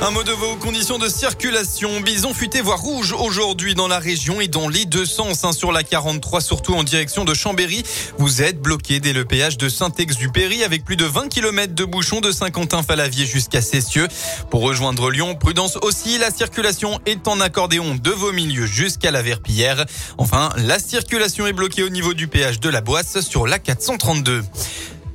Un mot de vos conditions de circulation. Bison futé voire rouge aujourd'hui dans la région et dans les deux sens. Hein, sur la 43, surtout en direction de Chambéry. Vous êtes bloqué dès le péage de Saint-Exupéry avec plus de 20 km de bouchons de Saint-Quentin-Falavier jusqu'à Cessieux. Pour rejoindre Lyon, prudence aussi. La circulation est en accordéon de vos milieux jusqu'à la Verpillière. Enfin, la circulation est bloquée au niveau du péage de la Boisse sur la 432.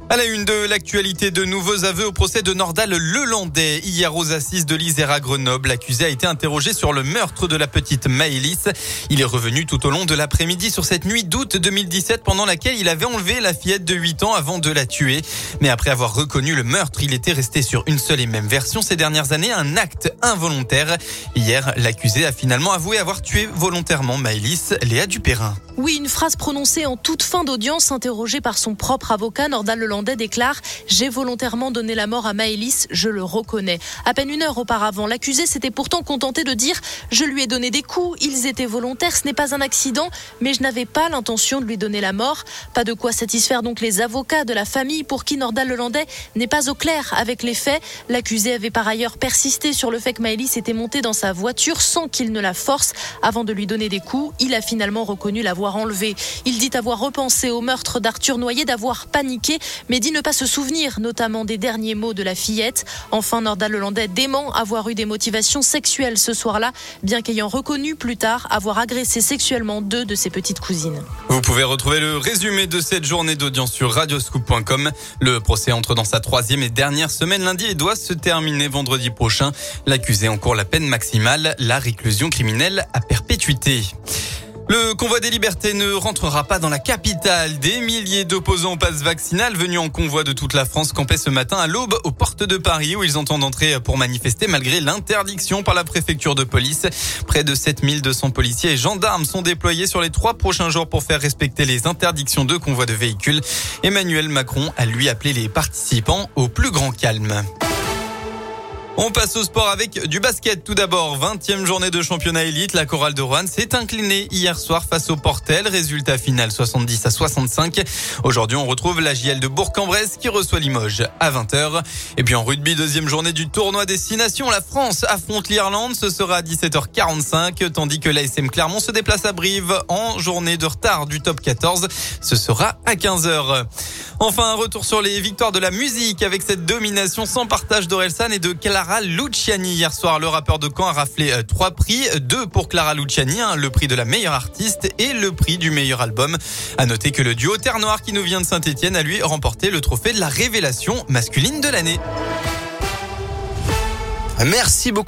À la une de l'actualité, de nouveaux aveux au procès de Nordal Lelandais. Hier aux assises de l'Isère à Grenoble, l'accusé a été interrogé sur le meurtre de la petite Maëlys. Il est revenu tout au long de l'après-midi sur cette nuit d'août 2017 pendant laquelle il avait enlevé la fillette de 8 ans avant de la tuer. Mais après avoir reconnu le meurtre, il était resté sur une seule et même version ces dernières années, un acte involontaire. Hier, l'accusé a finalement avoué avoir tué volontairement Maëlys, Léa Dupérin. Oui, une phrase prononcée en toute fin d'audience, interrogée par son propre avocat, Nordal Lelandais déclare J'ai volontairement donné la mort à Maëlys, je le reconnais. À peine une heure auparavant, l'accusé s'était pourtant contenté de dire Je lui ai donné des coups, ils étaient volontaires, ce n'est pas un accident, mais je n'avais pas l'intention de lui donner la mort. Pas de quoi satisfaire donc les avocats de la famille pour qui Nordal Lelandais n'est pas au clair avec les faits. L'accusé avait par ailleurs persisté sur le fait que Maëlys était montée dans sa voiture sans qu'il ne la force avant de lui donner des coups. Il a finalement reconnu la voix enlevé. Il dit avoir repensé au meurtre d'Arthur Noyer, d'avoir paniqué, mais dit ne pas se souvenir notamment des derniers mots de la fillette. Enfin, Nordal Lelandais dément avoir eu des motivations sexuelles ce soir-là, bien qu'ayant reconnu plus tard avoir agressé sexuellement deux de ses petites cousines. Vous pouvez retrouver le résumé de cette journée d'audience sur radioscoop.com. Le procès entre dans sa troisième et dernière semaine lundi et doit se terminer vendredi prochain. L'accusé encourt la peine maximale, la réclusion criminelle à perpétuité. Le convoi des libertés ne rentrera pas dans la capitale. Des milliers d'opposants au passe vaccinal venus en convoi de toute la France campaient ce matin à l'aube aux portes de Paris où ils entendent entrer pour manifester malgré l'interdiction par la préfecture de police. Près de 7200 policiers et gendarmes sont déployés sur les trois prochains jours pour faire respecter les interdictions de convoi de véhicules. Emmanuel Macron a lui appelé les participants au plus grand calme. On passe au sport avec du basket tout d'abord. 20e journée de championnat élite. La chorale de Rouen s'est inclinée hier soir face au Portel. Résultat final 70 à 65. Aujourd'hui, on retrouve la JL de Bourg-en-Bresse qui reçoit Limoges à 20h. Et puis en rugby, deuxième journée du tournoi Destination. La France affronte l'Irlande. Ce sera à 17h45. Tandis que l'ASM Clermont se déplace à Brive en journée de retard du top 14. Ce sera à 15h. Enfin, un retour sur les victoires de la musique avec cette domination sans partage d'Orelsan et de Clara Luciani. Hier soir, le rappeur de Caen a raflé euh, trois prix, deux pour Clara Luciani, le prix de la meilleure artiste et le prix du meilleur album. À noter que le duo Terre Noire qui nous vient de Saint-Etienne a lui remporté le trophée de la révélation masculine de l'année. Merci beaucoup.